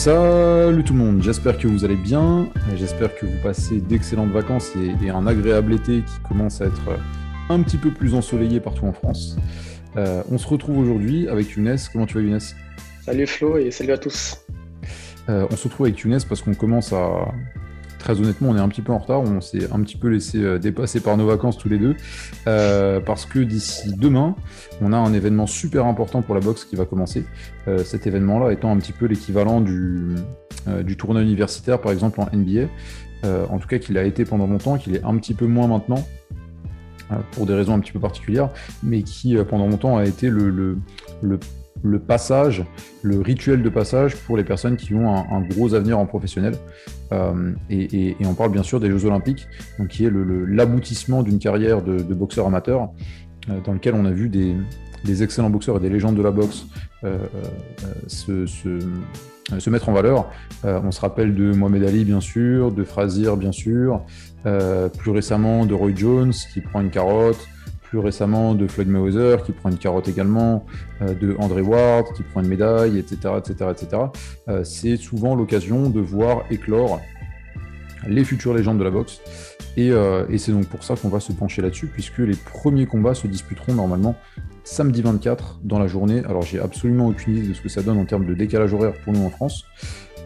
Salut tout le monde, j'espère que vous allez bien, j'espère que vous passez d'excellentes vacances et, un agréable été qui commence à être un petit peu plus ensoleillé partout en France. Euh, on se retrouve aujourd'hui avec Younes. Comment tu vas Younes? Salut Flo et salut à tous. Euh, on se retrouve avec Younes parce qu'on commence à, très honnêtement, on est un petit peu en retard. On s'est un petit peu laissé euh, dépasser par nos vacances tous les deux. Euh, parce que d'ici demain, on a un événement super important pour la boxe qui va commencer. Euh, cet événement-là étant un petit peu l'équivalent du, tournoi universitaire, par exemple en NBA. en tout cas, qu'il a été pendant longtemps, qu'il est un petit peu moins maintenant pour des raisons un petit peu particulières, mais qui pendant longtemps a été le, le le passage, le rituel de passage pour les personnes qui ont un, gros avenir en professionnel. Euh, et, on parle bien sûr des Jeux Olympiques, donc qui est l'aboutissement d'une carrière de, boxeur amateur, euh, dans lequel on a vu des, excellents boxeurs et des légendes de la boxe euh, se, mettre en valeur. on se rappelle de Mohamed Ali, bien sûr, de Frazier, bien sûr, plus récemment de Roy Jones, qui prend une carotte, plus récemment de Floyd Mayweather qui prend une carotte également, euh, de André Ward qui prend une médaille, etc. etc., etc. c'est souvent l'occasion de voir éclore les futures légendes de la boxe. Euh, et, c'est donc pour ça qu'on va se pencher là-dessus, puisque les premiers combats se disputeront normalement samedi 24 dans la journée. Alors j'ai absolument aucune idée de ce que ça donne en termes de décalage horaire pour nous en France.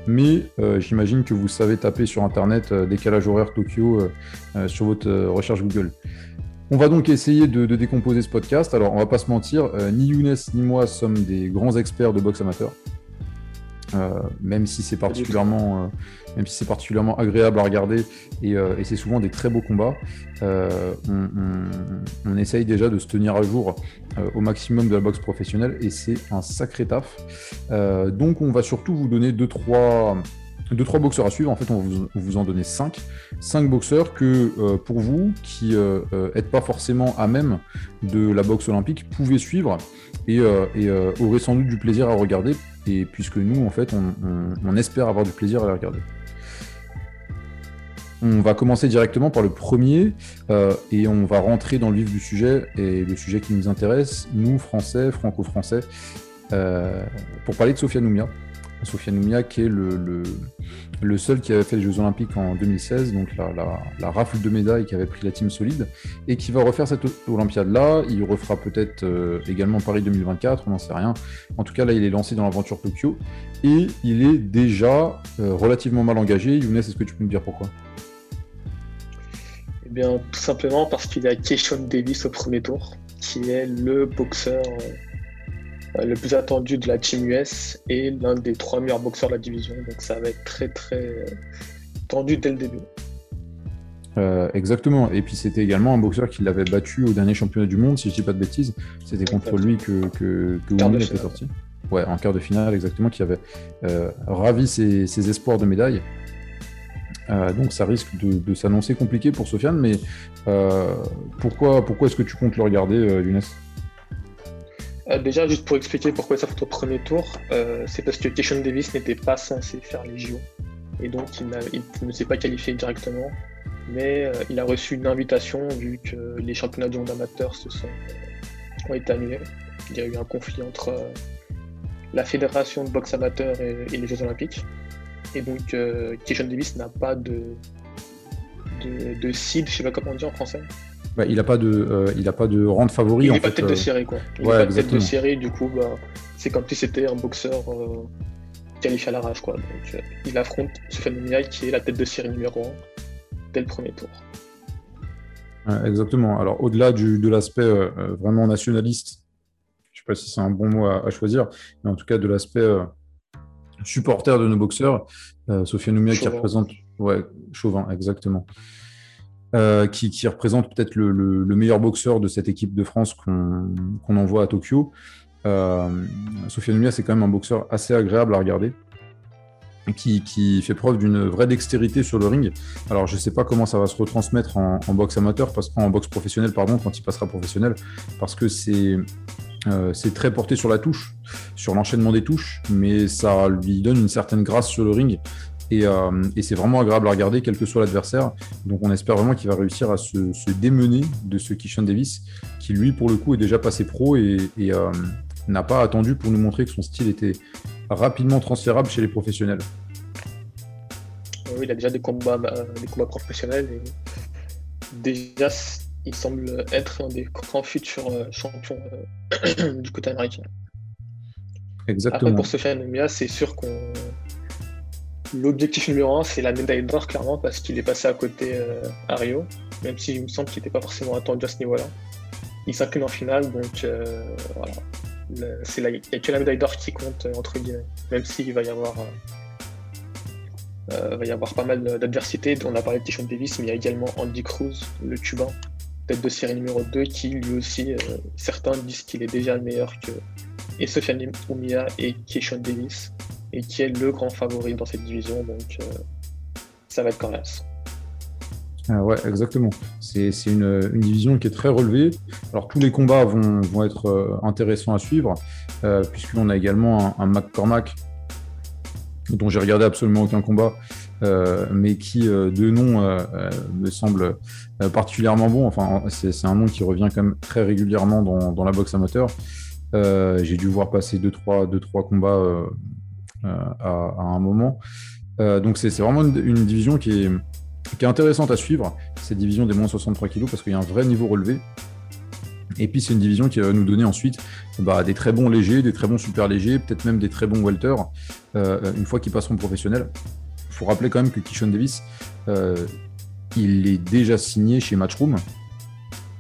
Mais euh, j'imagine que vous savez taper sur Internet décalage horaire Tokyo sur votre recherche Google. On va donc essayer de, décomposer ce podcast. Alors, on va pas se mentir, euh, ni Younes ni moi sommes des grands experts de boxe amateur. Euh, même si c'est particulièrement, euh, même si c'est particulièrement agréable à regarder et, c'est souvent des très beaux combats, on, essaye déjà de se tenir à jour au maximum de la boxe professionnelle et c'est un sacré taf. donc on va surtout vous donner deux trois deux, trois boxeurs à suivre. En fait, on va vous, en donner cinq. Cinq boxeurs que, euh, pour vous, qui n'êtes euh, euh, pas forcément à même de la boxe olympique, pouvez suivre et, et aurez sans doute du plaisir à regarder. Et puisque nous, en fait, on, espère avoir du plaisir à les regarder. On va commencer directement par le premier et on va rentrer dans le vif du sujet et le sujet qui nous intéresse, nous, Français, franco-français, pour parler de Sofia Noumia. Sofiane Noumia, qui est le, le, seul qui avait fait les Jeux Olympiques en 2016, donc la, rafle de médailles qui avait pris la team solide, et qui va refaire cette Olympiade-là. Il refera peut-être euh, également Paris 2024, on n'en sait rien. En tout cas, là, il est lancé dans l'aventure Tokyo, et il est déjà euh, relativement mal engagé. Younes, est-ce que tu peux nous dire pourquoi? Eh bien, tout simplement parce qu'il a Keishon Davis au premier tour, qui est le boxeur euh, le plus attendu de la Team US et l'un des trois meilleurs boxeurs de la division. Donc ça va être très très euh, tendu dès le début. Euh, exactement. Et puis c'était également un boxeur qui l'avait battu au dernier championnat du monde, si je dis pas de bêtises. C'était contre lui que, que, que était sorti. Ouais, en quart de finale, exactement, qui avait ravi ses, espoirs de médaille. donc ça risque de, s'annoncer compliqué pour Sofiane, mais pourquoi, pourquoi est-ce que tu comptes le regarder, Younes? Euh, déjà, juste pour expliquer pourquoi ça fait au premier tour, euh, c'est parce que Keishon Davis n'était pas censé faire les JO. Et donc, il, ne s'est pas qualifié directement. Mais euh, il a reçu une invitation vu que les championnats du monde amateur se sont, ont été annulés. Il y a eu un conflit entre la fédération de boxe amateur et, les Jeux Olympiques. Et donc, Keishon Davis n'a pas de, de, de seed, je sais pas comment on dit en français. Bah, il n'a pas de, euh, il a pas de rente favori. Il n'est pas tête de euh, série quoi. Il ouais, pas tête de série, du coup, bah, c'est comme si c'était un boxeur euh, qualifié à l'arrache quoi. Donc, il affronte Sofiane Moumiaï qui est la tête de série numéro 1 dès le premier tour. exactement. Alors au-delà de l'aspect vraiment nationaliste, je ne sais pas si c'est un bon mot à, choisir, mais en tout cas de l'aspect supporter de nos boxeurs, Sofiane Noumia qui représente, ouais, Chauvin, exactement. Euh, qui, représente peut-être le, meilleur boxeur de cette équipe de France qu'on envoie à Tokyo. Euh, Sofiane c'est quand même un boxeur assez agréable à regarder. Qui, fait preuve d'une vraie dextérité sur le ring. Alors je ne sais pas comment ça va se retransmettre en, boxe amateur, parce, en boxe professionnelle, pardon, quand il passera professionnel, parce que euh, c'est très porté sur la touche, sur l'enchaînement des touches, mais ça lui donne une certaine grâce sur le ring euh, et, c'est vraiment agréable à regarder, quel que soit l'adversaire. Donc on espère vraiment qu'il va réussir à se, démener de ce Kishon Davis, qui lui, pour le coup, est déjà passé pro et, euh, n'a pas attendu pour nous montrer que son style était rapidement transférable chez les professionnels. Oui, il a déjà des combats, des combats professionnels et déjà il semble être un des grands futurs champions du côté américain. Exactement. Après, pour Sofiane Oumia, c'est sûr qu'on. L'objectif numéro un, c'est la médaille d'or, clairement, parce qu'il est passé à côté euh, à Rio, même s'il me semble qu'il n'était pas forcément attendu à ce niveau-là. Il s'incline en finale, donc euh, voilà. Il n'y a que la médaille d'or qui compte, euh, entre guillemets, même s'il va y avoir. va y avoir pas mal d'adversités. On a parlé de Tishon Davis, mais il y a également Andy Cruz, le cubain, tête de série numéro 2, qui lui aussi, certains disent qu'il est déjà meilleur que, Sofiane Oumia et Keishon Davis, et qui est le grand favori dans cette division, donc euh, ça va être coriace. Ah ouais, exactement. C'est une, division qui est très relevée. Alors tous les combats vont, être euh, intéressants à suivre, euh, puisqu'on a également un, un McCormack, dont j'ai regardé absolument aucun combat, mais qui de nom me semble particulièrement bon. Enfin, c'est un nom qui revient quand même très régulièrement dans, la boxe amateur. J'ai dû voir passer 2-3 deux, trois, deux, trois combats euh, euh, à, un moment. donc c'est vraiment une, division qui est, intéressante à suivre, cette division des moins 63 kg, parce qu'il y a un vrai niveau relevé. Et puis c'est une division qui va nous donner ensuite bah, des très bons légers, des très bons super légers, peut-être même des très bons welter une fois qu'ils passeront professionnels. Il faut rappeler quand même que Kishon Davis, il est déjà signé chez Matchroom,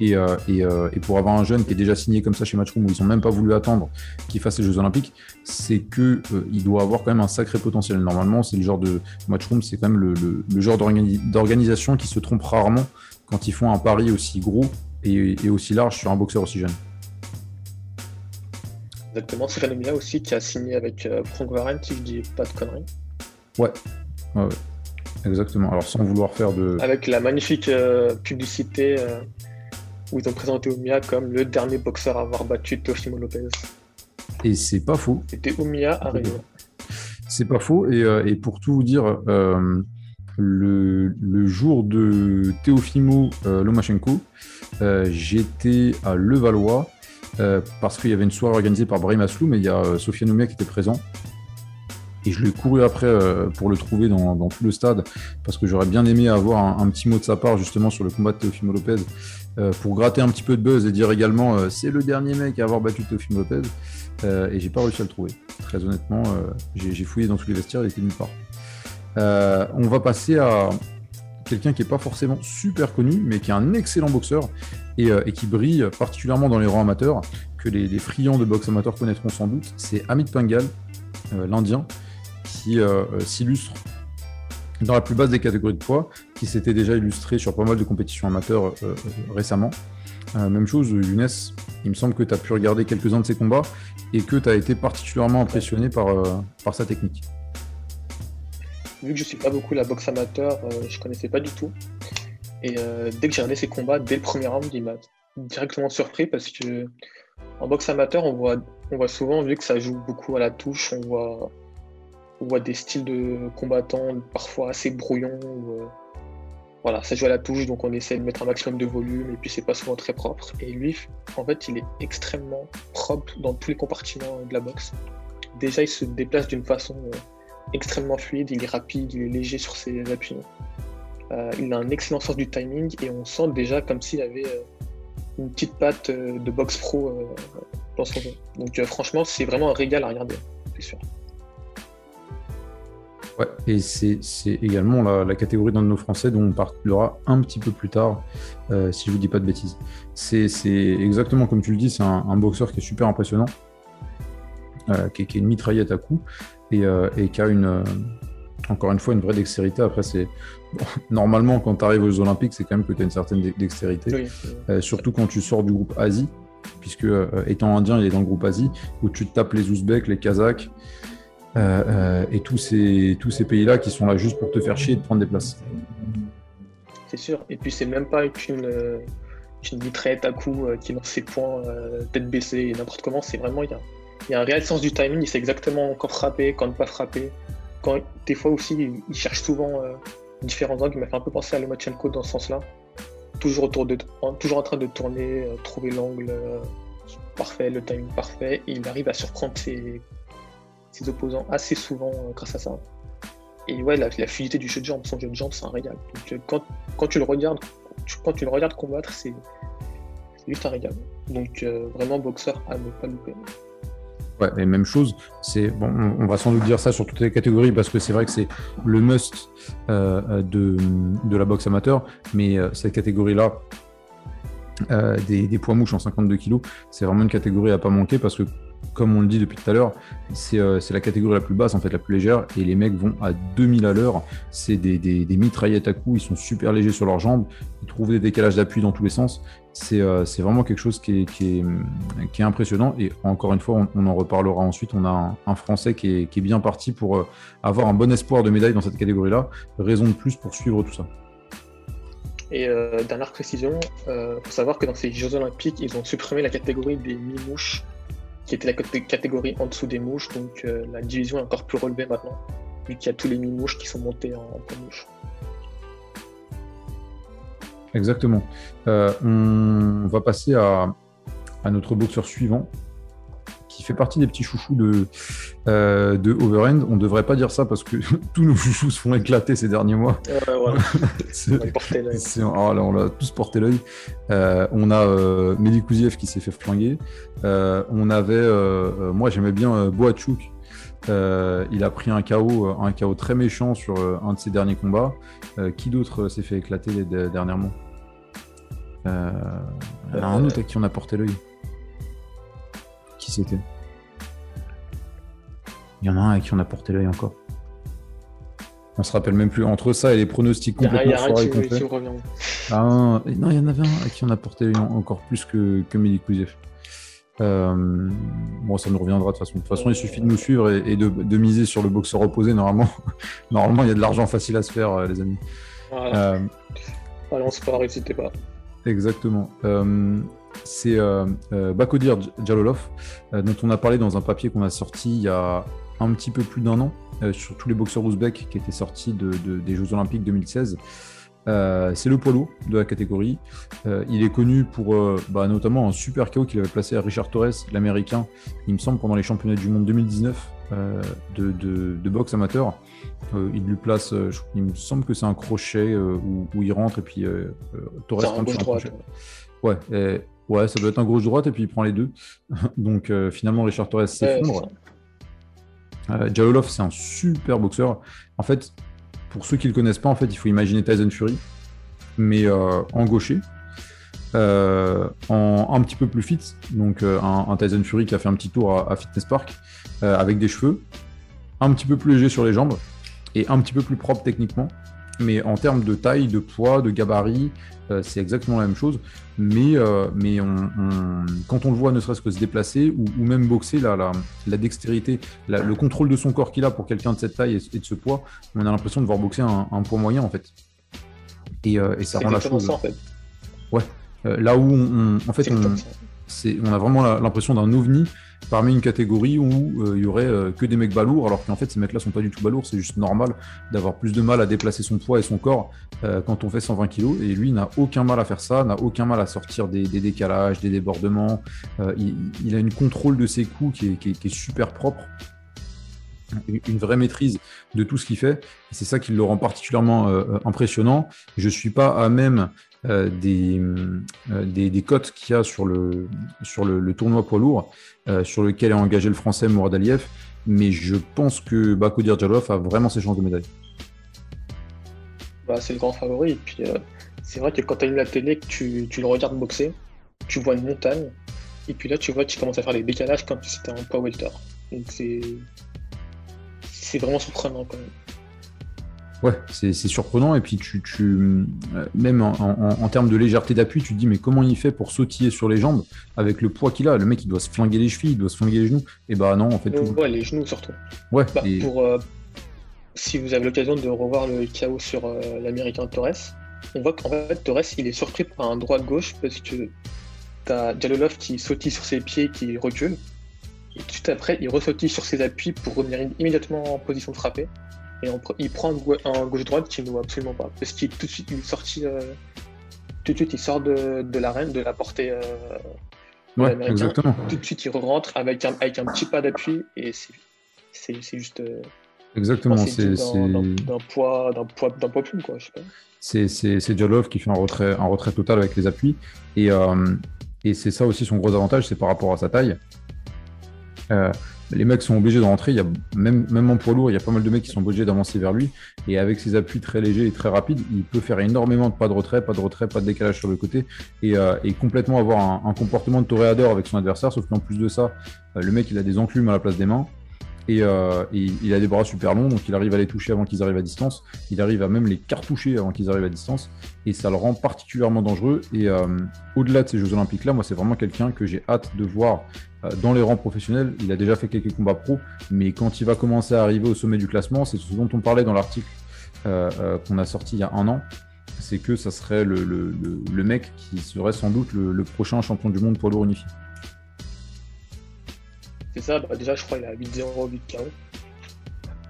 euh, euh, et, pour avoir un jeune qui est déjà signé comme ça chez Matchroom, où ils n'ont même pas voulu attendre qu'il fasse les Jeux Olympiques, c'est qu'il euh, doit avoir quand même un sacré potentiel. Normalement, c'est le genre de Matchroom, c'est quand même le, genre d'organisation qui se trompe rarement quand ils font un pari aussi gros et, aussi large sur un boxeur aussi jeune. Exactement, c'est Mia aussi qui a signé avec Frank Warren, si je dis pas de conneries. Ouais, ouais, exactement. Alors sans vouloir faire de. Avec la magnifique publicité où ils ont présenté Oumia comme le dernier boxeur à avoir battu Teofimo Lopez. Et c'est pas faux. C'était à Rio. C'est pas faux. Et, euh, pour tout vous dire, euh, le, jour de Teofimo euh, Lomachenko, j'étais à Levallois parce qu'il y avait une soirée organisée par Brahim Aslou, mais il y a Sofiane Oumia qui était présent. Et je l'ai couru après pour le trouver dans, tout le stade, parce que j'aurais bien aimé avoir un, petit mot de sa part justement sur le combat de Teofimo Lopez euh, pour gratter un petit peu de buzz et dire également euh, c'est le dernier mec à avoir battu Teofimo Lopez. Euh, et j'ai pas réussi à le trouver. Très honnêtement, j'ai fouillé dans tous les vestiaires, il était nulle part. on va passer à quelqu'un qui n'est pas forcément super connu, mais qui est un excellent boxeur et, qui brille particulièrement dans les rangs amateurs, que les, les friands de boxe amateur connaîtront sans doute. C'est Amit Pangal, l'Indien, qui s'illustre dans la plus basse des catégories de poids, qui s'était déjà illustré sur pas mal de compétitions amateurs euh, euh, récemment. Euh, même chose, Younes, il me semble que tu as pu regarder quelques-uns de ses combats et que tu as été particulièrement impressionné par, par sa technique. Vu que je suis pas beaucoup la boxe amateur, je connaissais pas du tout. Et dès que j'ai regardé ses combats, dès le premier round, il m'a directement surpris parce que en boxe amateur, on voit, on voit souvent, vu que ça joue beaucoup à la touche, on voit on voit des styles de combattants parfois assez brouillons. Euh, voilà, ça joue à la touche, donc on essaie de mettre un maximum de volume et puis c'est pas souvent très propre. Et lui, en fait, il est extrêmement propre dans tous les compartiments de la boxe. Déjà, il se déplace d'une façon euh, extrêmement fluide, il est rapide, il est léger sur ses appuis. Euh, il a un excellent sens du timing et on sent déjà comme s'il avait une petite patte de boxe pro dans son jeu. Donc franchement, c'est vraiment un régal à regarder, c'est sûr. Ouais, et c'est également la, catégorie d'un de nos Français dont on parlera un petit peu plus tard, euh, si je ne vous dis pas de bêtises. C'est exactement comme tu le dis, c'est un, boxeur qui est super impressionnant, euh, qui, est une mitraillette à coups, et, euh, qui a une, encore une fois une vraie dextérité. Après, c'est normalement quand tu arrives aux Olympiques, c'est quand même que tu as une certaine dextérité, surtout quand tu sors du groupe Asie, puisque étant indien, il est dans le groupe Asie, où tu tapes les Ouzbeks, les Kazakhs. Euh, euh, et tous ces, tous ces pays-là qui sont là juste pour te faire chier et de prendre des places. C'est sûr. Et puis, c'est même pas une, une mitraillette à coup euh, qui lance ses points tête baissée n'importe comment. C'est vraiment, il y, a, un réel sens du timing. Il sait exactement quand frapper, quand ne pas frapper. Quand, des fois aussi, il, cherche souvent différents angles. Il m'a fait un peu penser à Lomachenko dans ce sens-là. Toujours, autour de, toujours en train de tourner, trouver l'angle parfait, le timing parfait. Et il arrive à surprendre ses ses opposants assez souvent grâce à ça. Et ouais, la, fluidité du jeu de jambes, son jeu de jambes, c'est un régal. Donc quand, quand, tu le regardes, quand tu le regardes combattre, c'est juste un régal. Donc vraiment boxeur à ne pas louper. Ouais, et même chose, c'est bon, on va sans doute dire ça sur toutes les catégories parce que c'est vrai que c'est le must euh, de, de, la boxe amateur, mais euh, cette catégorie-là, euh, des, des, poids mouches en 52 kg, c'est vraiment une catégorie à pas manquer parce que comme on le dit depuis tout à l'heure, euh, c'est la catégorie la plus basse, en fait, la plus légère, et les mecs vont à 2000 à l'heure. C'est des, mitraillettes à coups, ils sont super légers sur leurs jambes, ils trouvent des décalages d'appui dans tous les sens. C'est euh, vraiment quelque chose qui est, impressionnant, et encore une fois, on, en reparlera ensuite. On a un, Français qui est, qui est, bien parti pour euh, avoir un bon espoir de médaille dans cette catégorie-là. Raison de plus pour suivre tout ça. Et dernière précision, il faut savoir que dans ces Jeux Olympiques, ils ont supprimé la catégorie des mi-mouches qui était la catégorie en dessous des mouches, donc euh, la division est encore plus relevée maintenant, vu qu'il y a tous les mi-mouches qui sont montés en, en mouche. Exactement. Euh, on va passer à, à, notre boxeur suivant, qui fait partie des petits chouchous de, euh, de Overend. On ne devrait pas dire ça parce que tous nos chouchous se font éclater ces derniers mois. voilà. on, oh on a tous porté l'œil. Euh, on a euh, Mehdi qui s'est fait flinguer. Euh, on avait, moi j'aimais bien Boachuk. il a pris un KO, un KO très méchant sur un de ses derniers combats. qui d'autre s'est fait éclater dernièrement? Il y en a un autre à qui on a porté l'œil. Qui c'était Il y en a un à qui on a porté l'œil encore. On se rappelle même plus. Entre ça et les pronostics complètement soirée Ah, non, il y en avait un à qui on a porté l'œil encore plus que, que euh, bon, ça nous reviendra de toute façon. De toute façon, il suffit de nous suivre et, de, miser sur le boxeur opposé. Normalement, normalement, il y a de l'argent facile à se faire, euh, les amis. Voilà. Euh, Allons, pas, n'hésitez pas. Exactement. Euh, c'est euh, euh, Bakodir Jalolov, euh, dont on a parlé dans un papier qu'on a sorti il y a un petit peu plus d'un an sur tous les boxeurs ouzbeks qui étaient sortis des Jeux Olympiques 2016. c'est le poids lourd de la catégorie. il est connu pour bah, notamment un super KO qu'il avait placé à Richard Torres, l'américain, il me semble, pendant les championnats du monde 2019 de, boxe amateur. il lui place, il me semble que c'est un crochet où, il rentre et puis Torres un gauche droite. Ouais, et Ouais, ça doit être un gauche-droite et puis il prend les deux. Donc euh, finalement, Richard Torres s'effondre. Euh, Jalolov, c'est un super boxeur. En fait, pour ceux qui ne le connaissent pas, en fait, il faut imaginer Tyson Fury, mais euh, en gaucher, en un petit peu plus fit. Donc un, Tyson Fury qui a fait un petit tour à Fitness Park avec des cheveux, un petit peu plus léger sur les jambes et un petit peu plus propre techniquement. Mais en termes de taille, de poids, de gabarit, euh, c'est exactement la même chose. Mais, euh, mais on, quand on le voit ne serait-ce que se déplacer ou, même boxer, la, la, dextérité, le contrôle de son corps qu'il a pour quelqu'un de cette taille et, de ce poids, on a l'impression de voir boxer un, poids moyen en fait. Et, euh, ça rend la chose. en fait. Ouais. là où on, en fait, on a vraiment l'impression d'un ovni parmi une catégorie où euh, il y aurait euh, que des mecs balourds, alors qu'en fait ces mecs-là sont pas du tout balourds, c'est juste normal d'avoir plus de mal à déplacer son poids et son corps euh, quand on fait 120 kg. Et lui n'a aucun mal à faire ça, n'a aucun mal à sortir des, décalages, des débordements. Il, a une contrôle de ses coups qui est super propre une vraie maîtrise de tout ce qu'il fait. C'est ça qui le rend particulièrement impressionnant. Je ne suis pas à même euh, euh, des, des, cotes qu'il y a sur le, sur le, tournoi poids lourd, euh, sur lequel est engagé le français Mourad Aliyev, mais je pense que Bakodir Jalov a vraiment ses chances de médaille. Bah, c'est le grand favori, et puis c'est vrai que quand tu allumes la télé, que tu, tu, le regardes boxer, tu vois une montagne, et puis là tu vois qu'il commence à faire des décalages quand c'était un poids welter. Donc c'est vraiment surprenant quand même. Ouais, c'est surprenant. Et puis, tu, tu même en, termes de légèreté d'appui, tu te dis, mais comment il fait pour sautiller sur les jambes avec le poids qu'il a? Le mec, il doit se flinguer les chevilles, il doit se flinguer les genoux. Et bah non, en fait. Tout... Ouais, les genoux surtout. Ouais. Bah, pour, euh, si vous avez l'occasion de revoir le chaos sur euh, l'américain Torres, on voit qu'en fait, Torres, il est surpris par un droit-gauche parce que t'as Jalolov qui sautille sur ses pieds, qui recule. Et tout après, il ressautille sur ses appuis pour revenir immédiatement en position de frapper il prend un gauche-droite qui ne voit absolument pas. Parce qu'il tout de suite, il sorti, euh, tout de suite, il sort de, l'arène, de la portée. Euh, ouais, exactement. Tout de suite, il rentre avec un, avec un petit pas d'appui et c'est juste. Exactement, c'est d'un poids, d'un poids, d'un poids plus quoi. C'est Jolov qui fait un retrait, un retrait total avec les appuis et, et c'est ça aussi son gros avantage, c'est par rapport à sa taille. Euh, les mecs sont obligés de rentrer. Il y a même, même en poids lourd, il y a pas mal de mecs qui sont obligés d'avancer vers lui. Et avec ses appuis très légers et très rapides, il peut faire énormément de pas de retrait, pas de retrait, pas de décalage sur le côté et, euh, complètement avoir un, comportement de toréador avec son adversaire. Sauf qu'en plus de ça, euh, le mec il a des enclumes à la place des mains. Et, il a des bras super longs, donc il arrive à les toucher avant qu'ils arrivent à distance. Il arrive à même les cartoucher avant qu'ils arrivent à distance. Et ça le rend particulièrement dangereux. Et au-delà de ces Jeux Olympiques-là, moi, c'est vraiment quelqu'un que j'ai hâte de voir dans les rangs professionnels. Il a déjà fait quelques combats pro, mais quand il va commencer à arriver au sommet du classement, c'est ce dont on parlait dans l'article euh, euh, qu'on a sorti il y a un an. C'est que ça serait le, mec qui serait sans doute le, prochain champion du monde poids lourd unifié. C'est ça, bah, déjà je crois qu'il a 8-0, 8 KO.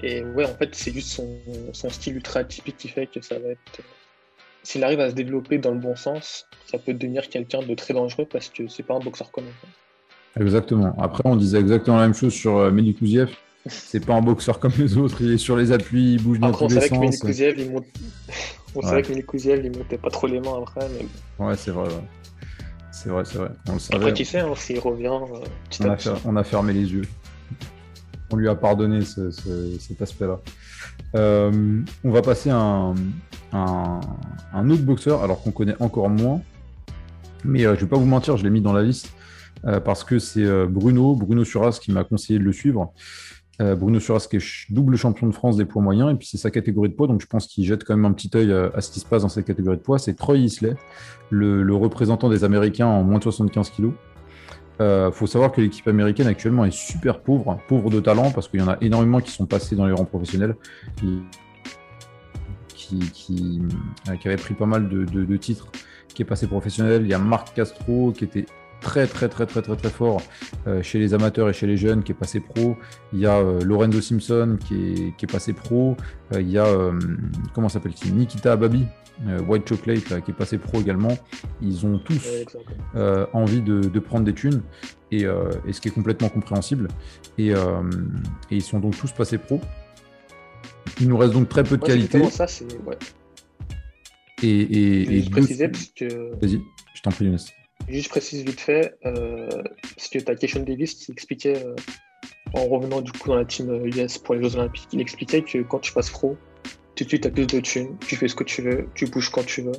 Et ouais, en fait, c'est juste son, son, style ultra atypique qui fait que ça va être. S'il arrive à se développer dans le bon sens, ça peut devenir quelqu'un de très dangereux parce que c'est pas un boxeur commun. Exactement. Après, on disait exactement la même chose sur euh, Medikouziev. C'est pas un boxeur comme les autres. Il est sur les appuis, il bouge dans tous les sens. il monte... On savait que Medikouziev, il montait pas trop les mains après. Mais... Ouais, c'est vrai. C'est vrai, c'est vrai. On le savait. Après, tu sais, hein, s'il revient. Euh, on, a fermé les yeux. On lui a pardonné cet aspect-là. Euh, on va passer à un, un, autre boxeur, alors qu'on connaît encore moins. Mais je vais pas vous mentir, je l'ai mis dans la liste euh, parce que c'est euh, Bruno, Bruno Suras qui m'a conseillé de le suivre. Euh, Bruno Suras qui est double champion de France des poids moyens, et puis c'est sa catégorie de poids, donc je pense qu'il jette quand même un petit œil à, ce qui se passe dans cette catégorie de poids. C'est Troy Isley, le, représentant des Américains en moins de 75 kg. Il faut savoir que l'équipe américaine actuellement est super pauvre, pauvre de talent, parce qu'il y en a énormément qui sont passés dans les rangs professionnels, qui, qui, avaient pris pas mal de, de, titres, qui est passé professionnel. Il y a Marc Castro qui était très très très très très très fort euh, chez les amateurs et chez les jeunes qui est passé pro. Il y a euh, Lorenzo Simpson qui est, qui est passé pro. Euh, il y a comment s'appelle-t-il? Nikita Ababi, White Chocolate qui est passé pro également. Ils ont tous envie de, prendre des thunes et, et, ce qui est complètement compréhensible. Et, et, ils sont donc tous passés pro. Il nous reste donc très peu de qualité. Ça, c'est ouais. Et, et, préciser parce que. Vas-y, je t'en prie, Younes. Juste précise vite fait, euh, parce que tu as Keshon Davis qui expliquait, euh, en revenant du coup dans la team US euh, pour les Jeux Olympiques, il expliquait que quand tu passes pro, tout de suite tu as plus de thunes, tu fais ce que tu veux, tu bouges quand tu veux.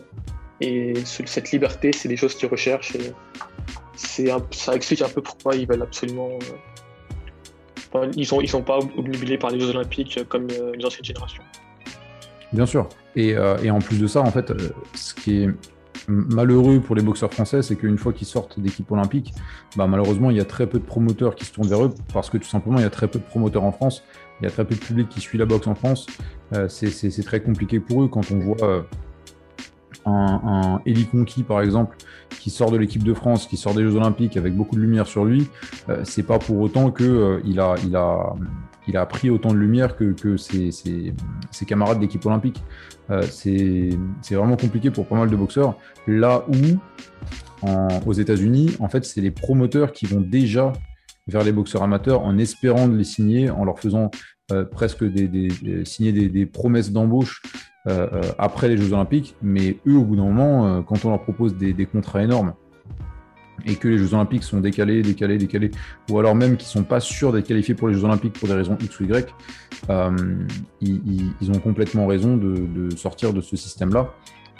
Et cette liberté, c'est des choses qu'ils recherchent. Et ça explique un peu pourquoi ils veulent absolument. ils sont, ils sont pas obnubilés par les Jeux Olympiques comme les anciennes générations. Bien sûr. Et, et, en plus de ça, en fait, ce qui est malheureux pour les boxeurs français, c'est qu'une fois qu'ils sortent d'équipe olympique, bah, malheureusement, il y a très peu de promoteurs qui se tournent vers eux parce que tout simplement, il y a très peu de promoteurs en France. Il y a très peu de public qui suit la boxe en France. Euh, c'est très compliqué pour eux quand on voit euh, un, un Eli Conquis, par exemple, qui sort de l'équipe de France, qui sort des Jeux Olympiques avec beaucoup de lumière sur lui. Euh, c'est pas pour autant que il a, il a, il a pris autant de lumière que, ses, camarades d'équipe olympique. Euh, c'est vraiment compliqué pour pas mal de boxeurs. Là où, aux États-Unis, en fait, c'est les promoteurs qui vont déjà vers les boxeurs amateurs en espérant de les signer, en leur faisant euh, presque des, signer des, promesses d'embauche euh, après les Jeux Olympiques. Mais eux, au bout d'un moment, quand on leur propose des, contrats énormes, et que les Jeux Olympiques sont décalés, décalés, décalés, ou alors même qu'ils ne sont pas sûrs d'être qualifiés pour les Jeux Olympiques pour des raisons X ou Y, euh, ils, ont complètement raison de, sortir de ce système-là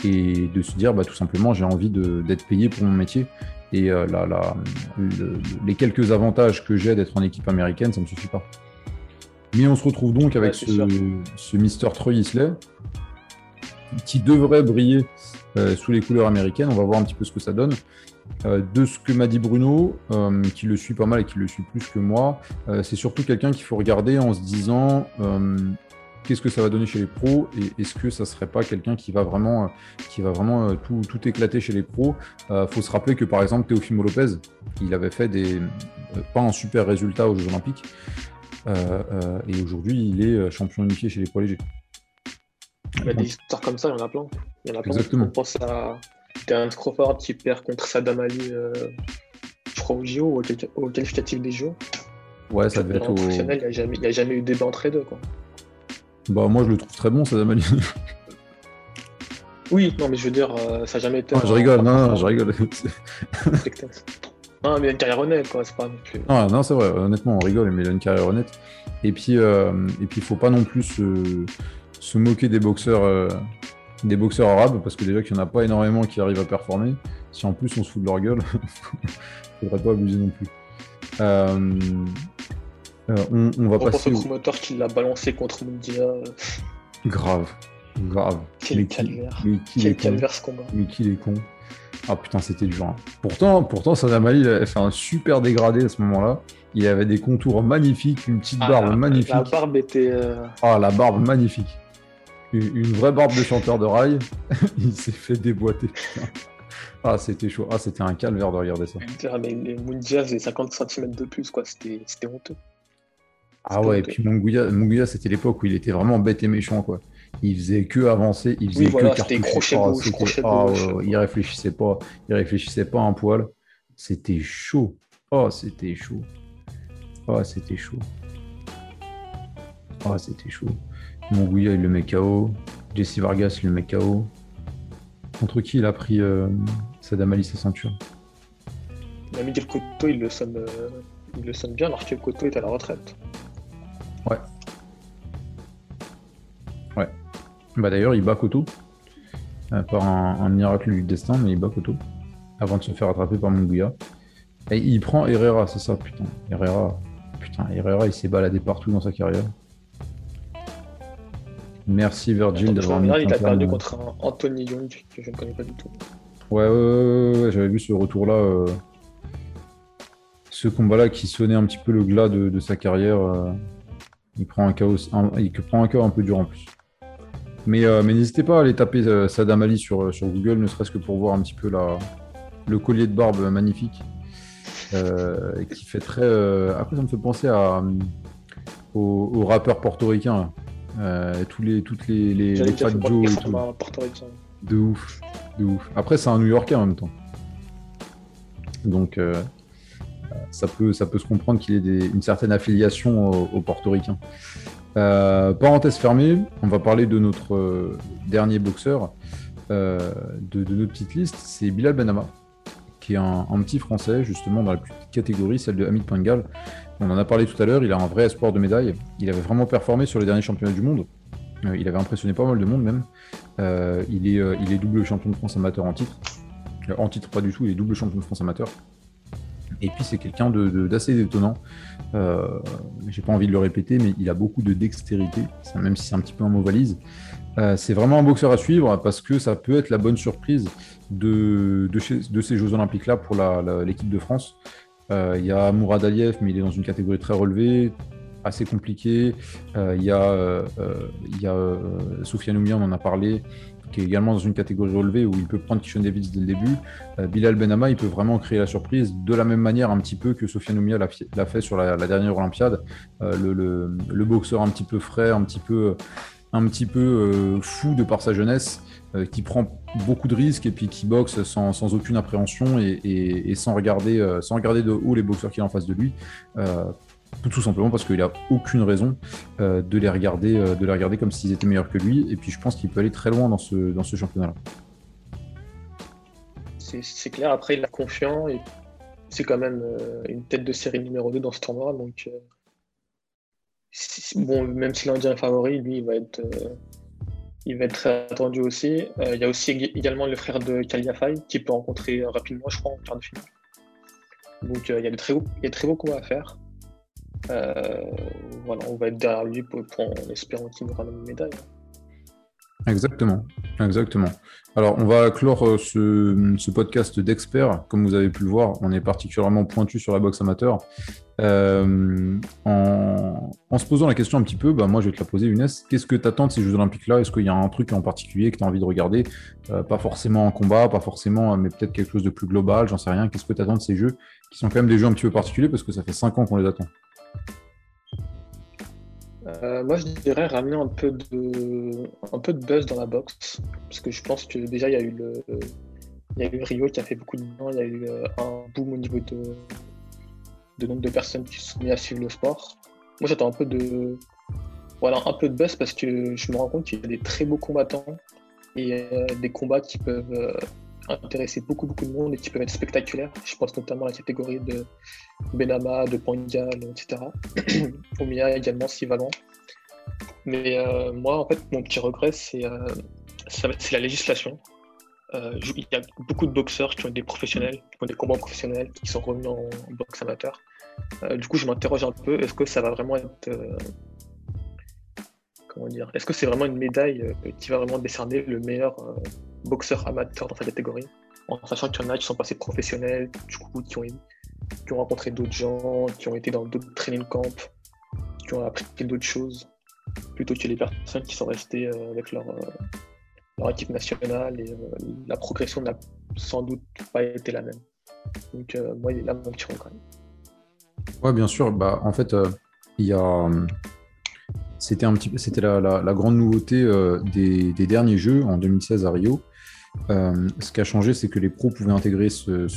et de se dire bah, tout simplement j'ai envie d'être payé pour mon métier. Et euh, les quelques avantages que j'ai d'être en équipe américaine, ça ne me suffit pas. Mais on se retrouve donc avec ce, ce Mr. Troy Isley qui devrait briller euh, sous les couleurs américaines. On va voir un petit peu ce que ça donne. Euh, de ce que m'a dit Bruno, euh, qui le suit pas mal et qui le suit plus que moi, euh, c'est surtout quelqu'un qu'il faut regarder en se disant qu'est-ce que ça va donner chez les pros et est-ce que ça serait pas quelqu'un qui va vraiment, qui va vraiment tout, tout, éclater chez les pros. Il faut se rappeler que par exemple Teofimo Lopez, il avait fait des pas un super résultat aux Jeux Olympiques et aujourd'hui il est champion unifié chez les poids légers. Il y a des histoires comme ça, il y en a plein. Il y en a plein. Exactement. On pense à Terence Crawford qui perd contre Sadam Ali, euh, je crois, au JO ou au, qualificatif des JO. Ouais, ça devait être au. Il n'y a, jamais, a jamais eu débat entre les deux. Quoi. Bah, moi, je le trouve très bon, Sadam Ali. oui, non, mais je veux dire, euh, ça n'a jamais été. je rigole, non, non, je rigole. non, mais il a une carrière honnête, quoi, c'est pas non plus. Ah, non, c'est vrai, honnêtement, on rigole, mais il a une carrière honnête. Et puis, euh, et puis, faut pas non plus se, se moquer des boxeurs, euh, des boxeurs arabes, parce que déjà qu'il n'y en a pas énormément qui arrivent à performer. Si en plus on se fout de leur gueule, il faudrait pas abuser non plus. Euh, euh, on, on, va on passer. Pense au promoteur qui l'a balancé contre Mundia. Grave, grave. Quel calvaire. Quel calvaire ce combat. Mais qui est con. Ah putain, c'était dur. Hein. Pourtant, pourtant, Sadam Ali avait fait un super dégradé à ce moment-là. Il avait des contours magnifiques, une petite ah, barbe magnifique. La barbe était. Euh, ah, la barbe magnifique. Une, vraie barbe de chanteur de rail. il s'est fait déboîter. ah, c'était chaud. Ah, c'était un calvaire de regarder ça. Mais les Mundia faisaient 50 cm de plus, quoi. C'était honteux. Ah ouais, et puis Munguia, c'était l'époque où il était vraiment bête et méchant, quoi. Il faisait que avancer, il faisait que cartoucher. Ah, ah, il réfléchissait pas, il réfléchissait pas un poil. C'était chaud. Oh, c'était chaud. Oh, c'était chaud. Oh, c'était chaud. Munguia, il le met KO. Jesse Vargas, il le met KO. Contre qui il a pris euh, Sadam Ali sa ceinture? Miguel Cotto, il le sonne, euh, il le sonne bien alors que Cotto est à la retraite. Ouais. Ouais. Bah d'ailleurs, il bat Koto. Euh, par un, miracle du destin, mais il bat Koto. Avant de se faire attraper par Munguia. Et il prend Herrera, c'est ça, putain. Herrera. Putain, Herrera, il s'est baladé partout dans sa carrière. Merci Virgil d'avoir mis. Il a perdu contre Anthony Young, que je ne connais pas du tout. Ouais, ouais, ouais, j'avais vu ce retour-là. Euh, ce combat-là qui sonnait un petit peu le glas de, sa carrière. Euh, il prend un chaos, il prend un chaos un peu dur en plus. Mais, euh, mais n'hésitez pas à aller taper euh, Sadam Ali sur, sur Google, ne serait-ce que pour voir un petit peu la, le collier de barbe magnifique. qui fait très. après, ça me fait penser à, aux, rappeurs portoricains. Tous les, toutes les, les, les Fat Joe et tout. De ouf, de ouf. Après, c'est un New Yorkais en même temps. Donc, ça peut, ça peut se comprendre qu'il ait une certaine affiliation aux, portoricains. Euh, parenthèse fermée, on va parler de notre euh, dernier boxeur euh, de, notre petite liste, c'est Bilal Benama, qui est un, petit français, justement dans la petite catégorie, celle de Hamid Pangal. On en a parlé tout à l'heure, il a un vrai espoir de médaille. Il avait vraiment performé sur les derniers championnats du monde. il avait impressionné pas mal de monde même. il, est, il est double champion de France amateur en titre. en titre, pas du tout, il est double champion de France amateur. Et puis c'est quelqu'un d'assez de, étonnant. Euh, J'ai pas envie de le répéter, mais il a beaucoup de dextérité, même si c'est un petit peu un mot valise. Euh, c'est vraiment un boxeur à suivre parce que ça peut être la bonne surprise de, de, ces Jeux Olympiques-là pour l'équipe de France. Euh, il y a Mourad Aliyev, mais il est dans une catégorie très relevée, assez compliquée. Euh, il y a, il y a Soufiane on en a parlé, qui est également dans une catégorie relevée où il peut prendre Kishon Davis dès le début. Euh, Bilal Benama, il peut vraiment créer la surprise de la même manière un petit peu que Sofiane Oumia l'a fait sur la, dernière Olympiade. Euh, le, boxeur un petit peu frais, un petit peu, un petit peu euh, fou de par sa jeunesse, qui prend beaucoup de risques et puis qui boxe sans, aucune appréhension et, sans, regarder, sans regarder de haut les boxeurs qu'il a en face de lui tout simplement parce qu'il n'a aucune raison euh, de, les regarder, euh, de les regarder comme s'ils étaient meilleurs que lui. Et puis je pense qu'il peut aller très loin dans ce, dans ce championnat-là. C'est clair, après il est confiant et c'est quand même euh, une tête de série numéro 2 dans ce tournoi. Donc, bon, même si l'Indien est favori, lui il va être, il va être très attendu aussi. il y a aussi également le frère de Kaliafai qui peut rencontrer rapidement, je crois, en quart de finale. Donc il y a de très il y a très beaux à faire. Euh, voilà, on va être derrière lui pour, en espérant qu'il nous ramène une médaille. Exactement, exactement. Alors, on va clore euh, ce, podcast d'experts. Comme vous avez pu le voir, on est particulièrement pointu sur la boxe amateur. Euh, en, se posant la question un petit peu, bah, moi je vais te la poser, Younes. Qu'est-ce que tu attends de ces Jeux Olympiques-là? Est-ce qu'il y a un truc en particulier que tu as envie de regarder? Pas forcément un combat, pas forcément, mais peut-être quelque chose de plus global, j'en sais rien. Qu'est-ce que tu attends de ces jeux qui sont quand même des jeux un petit peu particuliers parce que ça fait 5 ans qu'on les attend? Euh, moi, je dirais ramener un peu de, un peu de buzz dans la boxe, parce que je pense que déjà il y a eu le, il y a eu Rio qui a fait beaucoup de bien, il y a eu euh, un boom au niveau de, de nombre de personnes qui sont mis à suivre le sport. Moi, j'attends un peu de, voilà, un peu de buzz parce que je me rends compte qu'il y a des très beaux combattants et euh, des combats qui peuvent intéresser beaucoup, beaucoup de monde et qui peuvent être spectaculaires. Je pense notamment à la catégorie de Benama, de Pangal, etc. Omiya également, si Valent. Mais euh, moi, en fait, mon petit regret, c'est la législation. il y a beaucoup de boxeurs qui ont des professionnels, qui ont des combats professionnels, qui sont revenus en, boxe amateur. du coup, je m'interroge un peu, est-ce que ça va vraiment être Est-ce que c'est vraiment une médaille euh, qui va vraiment décerner le meilleur euh, boxeur amateur dans sa catégorie? En sachant qu'il y en a qui sont passés professionnels, du coup, qui ont, rencontré d'autres gens, qui ont été dans d'autres training camps, qui ont appris d'autres choses, plutôt que les personnes qui sont restées euh, avec leur, leur équipe nationale et la progression n'a sans doute pas été la même. Donc, moi, il est là mon petit quand même. Ouais, bien sûr. Bah, en fait, il y a c'était la, grande nouveauté euh, des, derniers Jeux en 2016 à Rio. Euh, ce qui a changé, c'est que les pros pouvaient intégrer ce,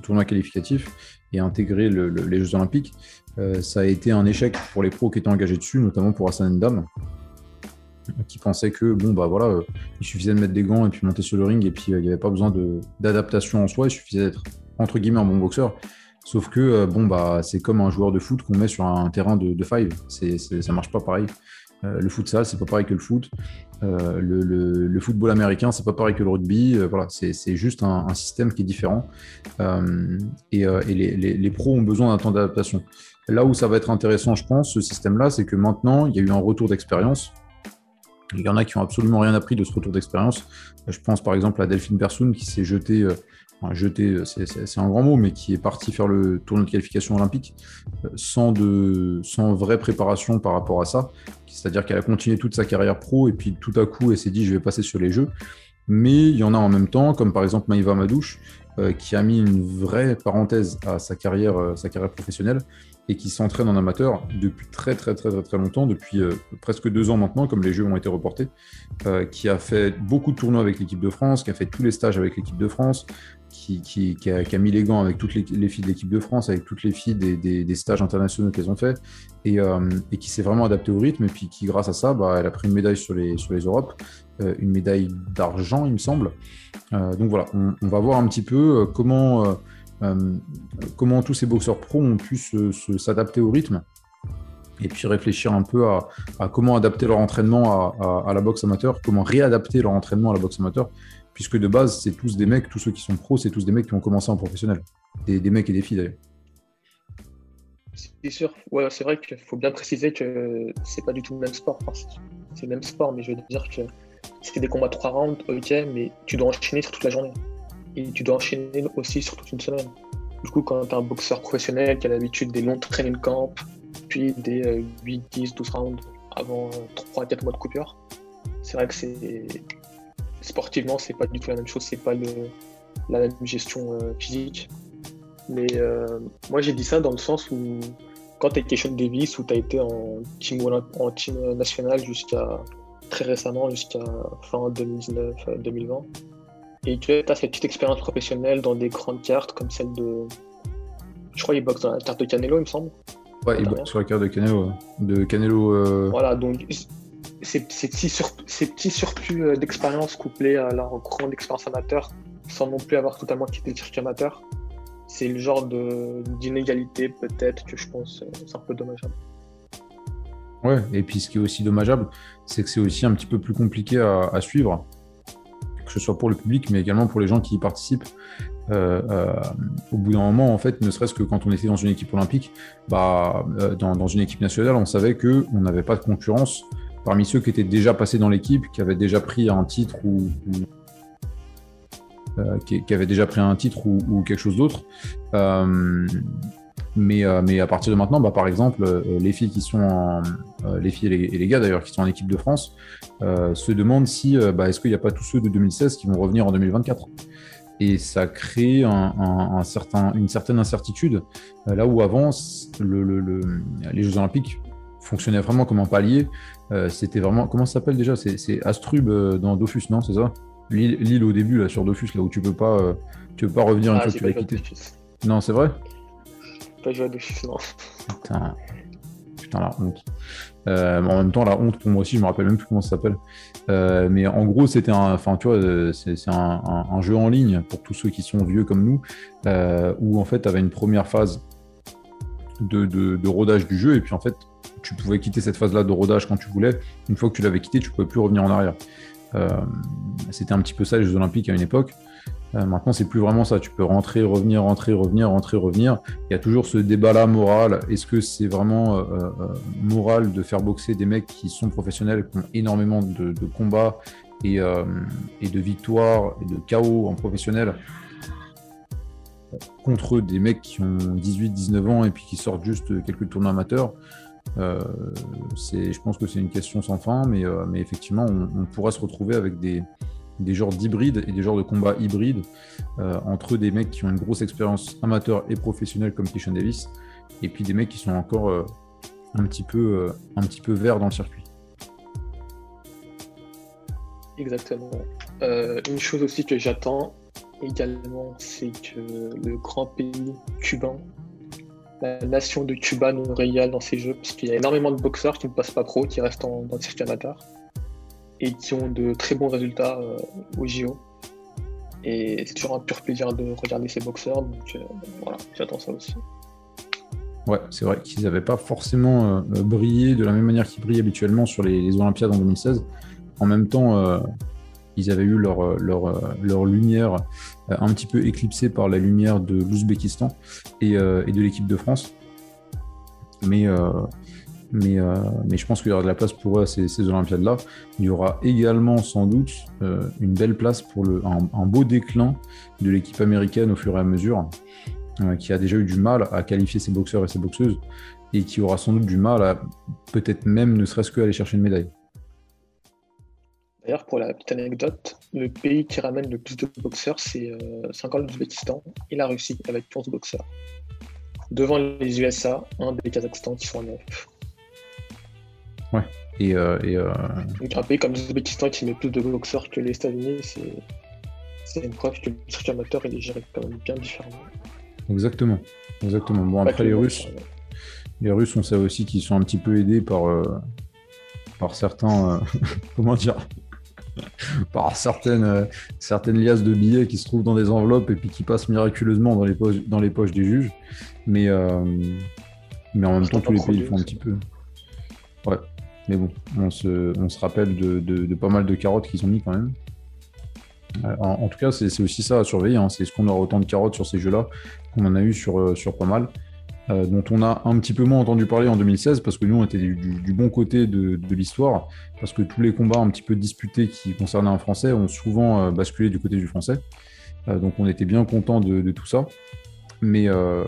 tournoi qualificatif et intégrer les Jeux Olympiques. Euh, ça a été un échec pour les pros qui étaient engagés dessus, notamment pour Hassan Ndam, qui pensait que bon bah voilà, il suffisait de mettre des gants et puis monter sur le ring et puis il n'y avait pas besoin d'adaptation en soi, il suffisait d'être entre guillemets un bon boxeur. Sauf que euh, bon bah c'est comme un joueur de foot qu'on met sur un terrain de, five. C'est, ça marche pas pareil. Euh, le futsal, c'est pas pareil que le foot. Euh, le, football américain, c'est pas pareil que le rugby. voilà, c'est, juste un, système qui est différent. et, les, pros ont besoin d'un temps d'adaptation. Là où ça va être intéressant, je pense, ce système-là, c'est que maintenant, il y a eu un retour d'expérience. Il y en a qui ont absolument rien appris de ce retour d'expérience. Je pense par exemple à Delphine Persoun qui s'est jetée jeté, c'est un grand mot, mais qui est parti faire le tournoi de qualification olympique euh, sans, de, sans vraie préparation par rapport à ça. C'est-à-dire qu'elle a continué toute sa carrière pro et puis tout à coup, elle s'est dit je vais passer sur les jeux. Mais il y en a en même temps, comme par exemple Maïva Madouche, euh, qui a mis une vraie parenthèse à sa carrière, euh, sa carrière professionnelle et qui s'entraîne en amateur depuis très très très très très longtemps, depuis euh, presque deux ans maintenant, comme les Jeux ont été reportés, euh, qui a fait beaucoup de tournois avec l'équipe de France, qui a fait tous les stages avec l'équipe de France, qui, a, mis les gants avec toutes les, les filles de l'équipe de France, avec toutes les filles des, stages internationaux qu'elles ont fait, et, euh, qui s'est vraiment adapté au rythme, et puis qui grâce à ça, bah, elle a pris une médaille sur les, sur les Europes, une médaille d'argent il me semble. donc voilà, on, va voir un petit peu comment comment tous ces boxeurs pros ont pu s'adapter au rythme et puis réfléchir un peu à, comment adapter leur entraînement à, la boxe amateur, comment réadapter leur entraînement à la boxe amateur, puisque de base, c'est tous des mecs, tous ceux qui sont pros, c'est tous des mecs qui ont commencé en professionnel. Des, des mecs et des filles d'ailleurs. C'est sûr, ouais, c'est vrai qu'il faut bien préciser que c'est pas du tout le même sport. c'est le même sport, mais je veux dire que c'est des combats 3 rounds, ok, mais tu dois enchaîner sur toute la journée et tu dois enchaîner aussi sur toute une semaine. Du coup, quand tu as un boxeur professionnel qui a l'habitude des longs training camp, puis des 8, 10, 12 rounds avant 3 4 mois de coupure, c'est vrai que c'est sportivement, c'est pas du tout la même chose, c'est pas la même gestion euh, physique. Mais euh, moi, j'ai dit ça dans le sens où quand tu es Keshawn Davis, où tu as été en team, en team national jusqu'à très récemment, jusqu'à fin 2019-2020, et tu as cette petite expérience professionnelle dans des grandes cartes comme celle de. Je crois qu'il boxe dans la carte de Canelo, il me semble. Ouais, il boxe sur la carte de Canelo. De Canelo. Euh, voilà, donc ces, petits, surplus euh, d'expérience couplés à leur grande expérience amateur, sans non plus avoir totalement quitté le circuit amateur, c'est le genre d'inégalité peut-être que je pense euh, c'est un peu dommageable. Ouais, et puis ce qui est aussi dommageable, c'est que c'est aussi un petit peu plus compliqué à suivre ce soit pour le public, mais également pour les gens qui y participent. Euh, euh, au bout d'un moment, en fait, ne serait-ce que quand on était dans une équipe olympique, bah, euh, dans, une équipe nationale, on savait qu'on n'avait pas de concurrence parmi ceux qui étaient déjà passés dans l'équipe, qui avaient déjà pris un titre ou, qui, avaient déjà pris un titre ou, quelque chose d'autre. Mais, mais, à partir de maintenant, bah, par exemple, les filles qui sont en, les filles et les, gars d'ailleurs qui sont en équipe de France se demandent si bah, est-ce qu'il n'y a pas tous ceux de 2016 qui vont revenir en 2024 et ça crée un, certain, une certaine incertitude. là où avant, le, les Jeux Olympiques fonctionnaient vraiment comme un palier. C'était vraiment. Comment ça s'appelle déjà? C'est Astrub dans Dofus, non C'est ça? L'île au début, là, sur Dofus, là où tu peux pas, tu peux pas revenir une ah, fois que tu as quitté. Non, c'est vrai? Pas joué à. Putain. Putain, la honte. Euh, en même temps, la honte pour moi aussi, je me rappelle même plus comment ça s'appelle. Euh, mais en gros, c'était un, enfin, tu vois, euh, c'est un, jeu en ligne pour tous ceux qui sont vieux comme nous, où en fait, tu avais une première phase de, rodage du jeu, et puis en fait, tu pouvais quitter cette phase-là de rodage quand tu voulais. Une fois que tu l'avais quitté, tu pouvais plus revenir en arrière. c'était un petit peu ça les Jeux Olympiques à une époque. Euh, maintenant, c'est plus vraiment ça. Tu peux rentrer, revenir, rentrer, revenir, rentrer, revenir. Il y a toujours ce débat-là moral. Est-ce que c'est vraiment euh, euh, moral de faire boxer des mecs qui sont professionnels, qui ont énormément de, combats et, de victoires et de chaos en professionnel contre des mecs qui ont 18-19 ans et puis qui sortent juste quelques tournois amateurs je pense que c'est une question sans fin, mais, effectivement, on, pourrait se retrouver avec des, des genres d'hybrides et des genres de combats hybrides euh, entre des mecs qui ont une grosse expérience amateur et professionnelle comme Keishon Davis, et puis des mecs qui sont encore euh, un, petit peu, euh, un verts dans le circuit. Exactement. une chose aussi que j'attends également, c'est que le grand pays cubain, la nation de Cuba nous régale dans ces jeux, parce qu'il y a énormément de boxeurs qui ne passent pas pro, qui restent dans le circuit amateur et qui ont de très bons résultats euh, au JO. Et c'est toujours un pur plaisir de regarder ces boxeurs, donc euh, voilà, j'attends ça aussi. Ouais, c'est vrai qu'ils n'avaient pas forcément euh, brillé de la même manière qu'ils brillent habituellement sur les, Olympiades en 2016. En même temps, ils avaient eu leur, leur, leur lumière un petit peu éclipsée par la lumière de l'Ouzbékistan et, et, de l'équipe de France. Mais mais, euh, mais je pense qu'il y aura de la place pour eux à ces, Olympiades-là. Il y aura également sans doute euh, une belle place pour un, beau déclin de l'équipe américaine au fur et à mesure, euh, qui a déjà eu du mal à qualifier ses boxeurs et ses boxeuses, et qui aura sans doute du mal à peut-être même ne serait-ce qu'aller chercher une médaille. D'ailleurs, pour la petite anecdote, le pays qui ramène le plus de boxeurs, c'est encore l'Ouzbékistan et la Russie, avec 11 boxeurs. Devant les USA, un des Kazakhstan qui sont en 9. Ouais. Et, euh, et euh, un pays comme l'Ouzbékistan qui met plus de boxeurs que les États-Unis, c'est une preuve que le circuit amateur est géré quand même bien différemment. Exactement. Exactement. Bon, après, les Russes, les Russes, on sait aussi qu'ils sont un petit peu aidés par, euh, par certains. comment dire par certaines, certaines liasses de billets qui se trouvent dans des enveloppes et puis qui passent miraculeusement dans les poches, dans les poches des juges. Mais, mais en même temps, tous les pays font un petit peu. Ouais. Mais bon, on se, rappelle de, pas mal de carottes qu'ils ont mis quand même. Euh, en, tout cas, c'est aussi ça à surveiller. Hein. C'est ce qu'on aura autant de carottes sur ces jeux-là qu'on en a eu sur, euh, pas mal. Euh, dont on a un petit peu moins entendu parler en 2016 parce que nous on était du, bon côté de, l'histoire parce que tous les combats un petit peu disputés qui concernaient un français ont souvent basculé du côté du français donc on était bien content de, tout ça mais il euh,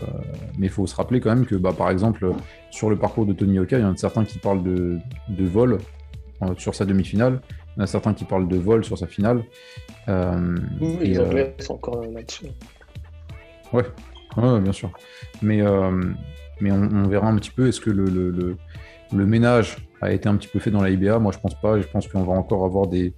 faut se rappeler quand même que, bah, par exemple, sur le parcours de Tony Oka, il y en a certains qui parlent de, vol euh, sur sa demi-finale, il y en a certains qui parlent de vol sur sa finale. Euh, oui, les Anglais sont encore là-dessus. Ouais. bien sûr. Mais, mais on, verra un petit peu, est-ce que le, le, le, ménage a été un petit peu fait dans la IBA Moi, je pense pas. Je pense qu'on va encore avoir des,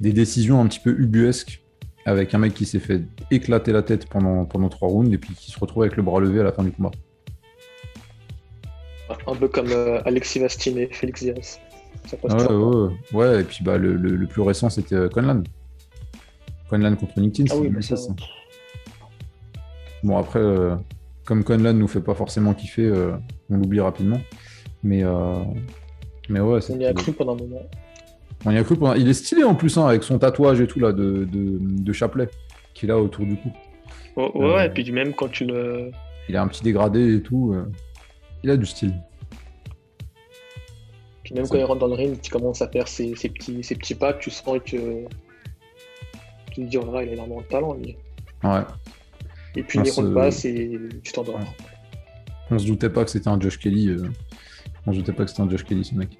des décisions un petit peu ubuesques avec un mec qui s'est fait éclater la tête pendant, pendant trois rounds et puis qui se retrouve avec le bras levé à la fin du combat. Un peu comme euh, Alexis Vastine et Félix Diaz. ouais, ouais, et puis bah, le, le, plus récent c'était euh, Conlan. Conlan contre LinkedIn, ah oui, ça, Bon, après, euh, comme Conlan nous fait pas forcément kiffer, on l'oublie rapidement. Mais, mais ouais, On y a cru pendant un moment. On y a cru Il est stylé en plus, hein, avec son tatouage et tout là de, de, chapelet qu'il a autour du cou. ouais, euh, et puis même quand tu le. Il a un petit dégradé et tout. Euh, il a du style. Puis même quand il rentre dans le ring, tu commences à faire ses, petits, ses petits pas, tu sens que. Tu te dis, oh là, il a énormément de talent, lui. Ouais. Et puis il rentre passe et tu t'endors. On se doutait pas que c'était un Josh Kelly. Euh, on se doutait pas que c'était un Josh Kelly, ce mec.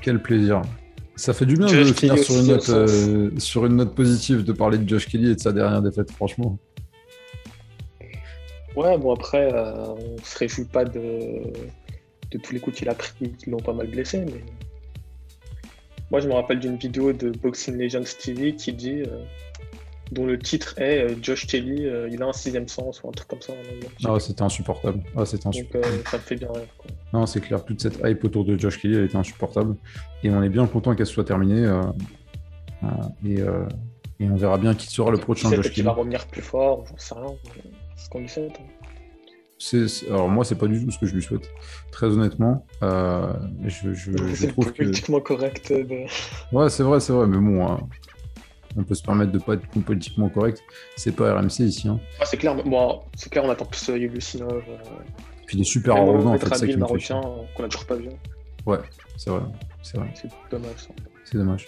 Quel plaisir. Ça fait du bien de finir sur une, note, euh, sur une, note, positive, de parler de Josh Kelly et de sa dernière défaite, franchement. Ouais, bon après, euh, on se réjouit pas de, de tous les coups qu'il a pris qui l'ont pas mal blessé, mais moi je me rappelle d'une vidéo de Boxing Legends TV qui dit euh, dont le titre est Josh Kelly, il a un sixième sens ou un truc comme ça. Ah, c'était insupportable. Ah, c'était insupportable. Donc ça me fait bien rire. Non, c'est clair, toute cette hype autour de Josh Kelly, elle était insupportable. Et on est bien content qu'elle soit terminée. et, et, on verra bien qui sera le prochain Josh Kelly. Il va revenir plus fort, j'en sais rien. C'est ce qu'on lui souhaite. Hein alors moi, c'est pas du tout ce que je lui souhaite. Très honnêtement, euh, je, je, je trouve politiquement correct. Euh, ouais, c'est vrai, c'est vrai, mais bon, hein, on peut se permettre de pas être politiquement correct. C'est pas RMC ici. Hein. c'est clair. C'est clair, on attend plus euh, Yulusinov. Euh... Puis il est super arrogant en fait, ça qui marocain qu'on a toujours pas vu. Ouais, c'est vrai, c'est vrai. C'est dommage. Ça. C'est dommage.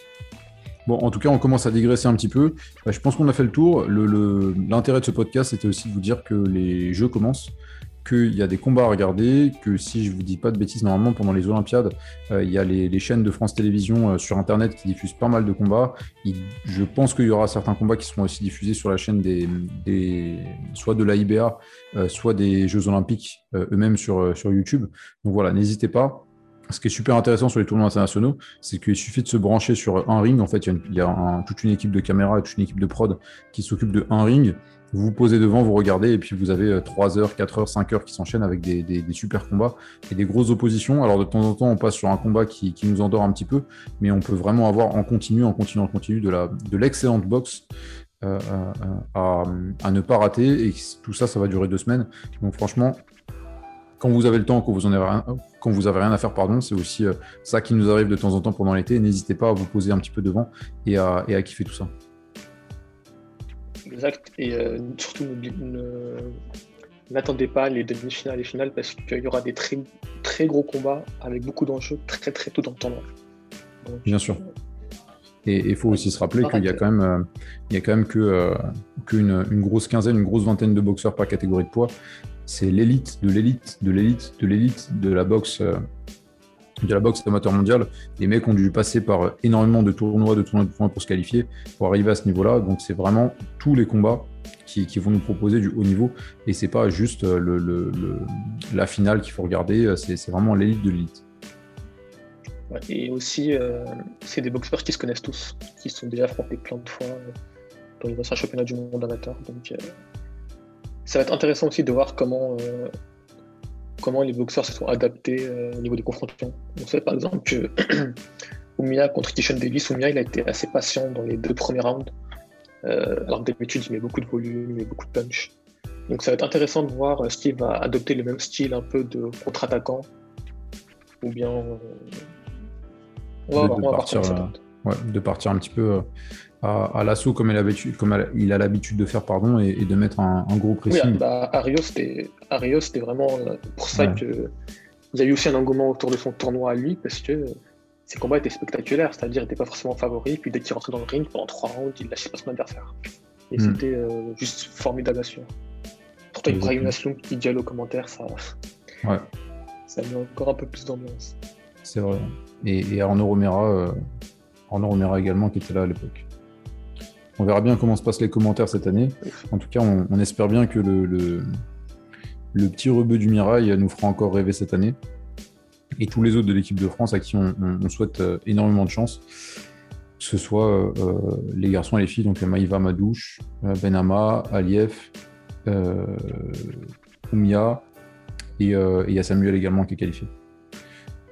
Bon, en tout cas, on commence à digresser un petit peu. Bah, je pense qu'on a fait le tour. L'intérêt le, de ce podcast, c'était aussi de vous dire que les jeux commencent qu'il y a des combats à regarder, que si je vous dis pas de bêtises, normalement pendant les Olympiades, euh, il y a les, chaînes de France Télévisions euh, sur Internet qui diffusent pas mal de combats. je pense qu'il y aura certains combats qui seront aussi diffusés sur la chaîne des, soit de la IBA, euh, soit des Jeux Olympiques eux-mêmes sur, sur YouTube. Donc voilà, n'hésitez pas. Ce qui est super intéressant sur les tournois internationaux, c'est qu'il suffit de se brancher sur un ring. En fait, il y a, toute une équipe de caméras toute une équipe de prod qui s'occupe de un ring. Vous vous posez devant, vous regardez, et puis vous avez 3 euh, heures, 4 heures, 5 heures qui s'enchaînent avec des, super combats et des grosses oppositions. Alors de temps en temps, on passe sur un combat qui, nous endort un petit peu, mais on peut vraiment avoir en continu, en continu, en continu de l'excellente de boxe euh, euh, à, ne pas rater. Et tout ça, ça va durer deux semaines. Donc franchement, quand vous avez le temps, quand vous en avez rien, quand vous avez rien à faire, pardon, c'est aussi ça qui nous arrive de temps en temps pendant l'été. N'hésitez pas à vous poser un petit peu devant et à, et à kiffer tout ça. Exact. Et euh, surtout, n'attendez pas les demi-finales et finales parce qu'il y aura des très, très gros combats avec beaucoup d'enjeux très très tôt dans le tournoi. Bien sûr. Et il faut aussi se rappeler qu'il y a quand même, euh, il y a quand même que, euh, qu'une une grosse quinzaine, une grosse vingtaine de boxeurs par catégorie de poids. C'est l'élite de l'élite de l'élite de l'élite de la boxe de la boxe amateur mondiale. Les mecs ont dû passer par énormément de tournois, de tournois, de tournois pour se qualifier, pour arriver à ce niveau-là. Donc c'est vraiment tous les combats qui, vont nous proposer du haut niveau. Et c'est pas juste le, la finale qu'il faut regarder, c'est vraiment l'élite de l'élite. et aussi, euh, c'est des boxeurs qui se connaissent tous, qui sont déjà affrontés plein de fois euh, dans les anciens championnats du monde amateur. Donc euh, ça va être intéressant aussi de voir comment comment les boxeurs se sont adaptés euh, au niveau des confrontations. On sait par exemple que Oumia contre Kishan Davis, Oumia il a été assez patient dans les deux premiers rounds. Euh, alors d'habitude il met beaucoup de volume, il met beaucoup de punch. Donc ça va être intéressant de voir euh, s'il va adopter le même style un peu de contre-attaquant ou bien on va, partir, de partir un petit peu à, l'assaut comme, il a l'habitude de faire pardon, et, de mettre un, gros pressing. Oui, bah, Arios, c'était vraiment euh, pour ça que vous avez eu aussi un engouement autour de son tournoi à lui, parce que ses combats étaient spectaculaires, c'est-à-dire qu'il n'était pas forcément favori, puis dès qu'il rentrait dans le ring, pendant trois rounds, il lâchait pas son adversaire. Et hmm. c'était euh, juste formidable à suivre. Pourtant, il une Asloum qui gueule aux commentaires, ça, ouais. ça met encore un peu plus d'ambiance. C'est vrai. Et, et Arnaud Romera, euh, Arnaud Romera également, qui était là à l'époque. On verra bien comment se passent les commentaires cette année. En tout cas, on, espère bien que le, petit rebeu du Mirail nous fera encore rêver cette année. Et tous les autres de l'équipe de France à qui on, souhaite euh, énormément de chance. Que ce soit euh, euh, les garçons et les filles, donc Maïva Madouche, Benama, Alief, Oumia, et il Samuel également qui est qualifié.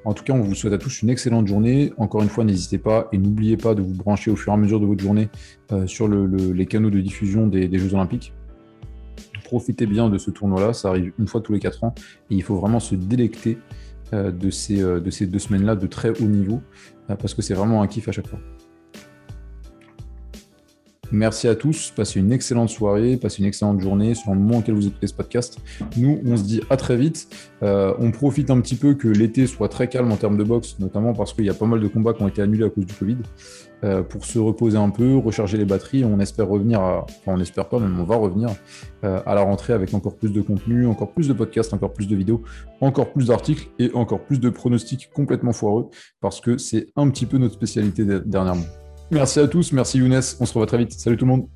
En tout cas, on vous souhaite à tous une excellente journée. Encore une fois, n'hésitez pas et n'oubliez pas de vous brancher au fur et à mesure de votre journée euh, sur les canaux de diffusion des, Jeux Olympiques. Profitez bien de ce tournoi-là, ça arrive une fois tous les quatre ans et il faut vraiment se délecter euh, de, ces, euh, de ces deux semaines-là de très haut niveau parce que c'est vraiment un kiff à chaque fois. Merci à tous. Passez une excellente soirée, passez une excellente journée sur le moment auquel vous écoutez ce podcast. Nous, on se dit à très vite. Euh, on profite un petit peu que l'été soit très calme en termes de boxe, notamment parce qu'il y a pas mal de combats qui ont été annulés à cause du Covid, euh, pour se reposer un peu, recharger les batteries. On espère revenir, à... on n'espère pas, même on va revenir euh, à la rentrée avec encore plus de contenu, encore plus de podcasts, encore plus de vidéos, encore plus d'articles et encore plus de pronostics complètement foireux, parce que c'est un petit peu notre spécialité dernièrement. Merci à tous, merci Younes, on se revoit très vite. Salut tout le monde.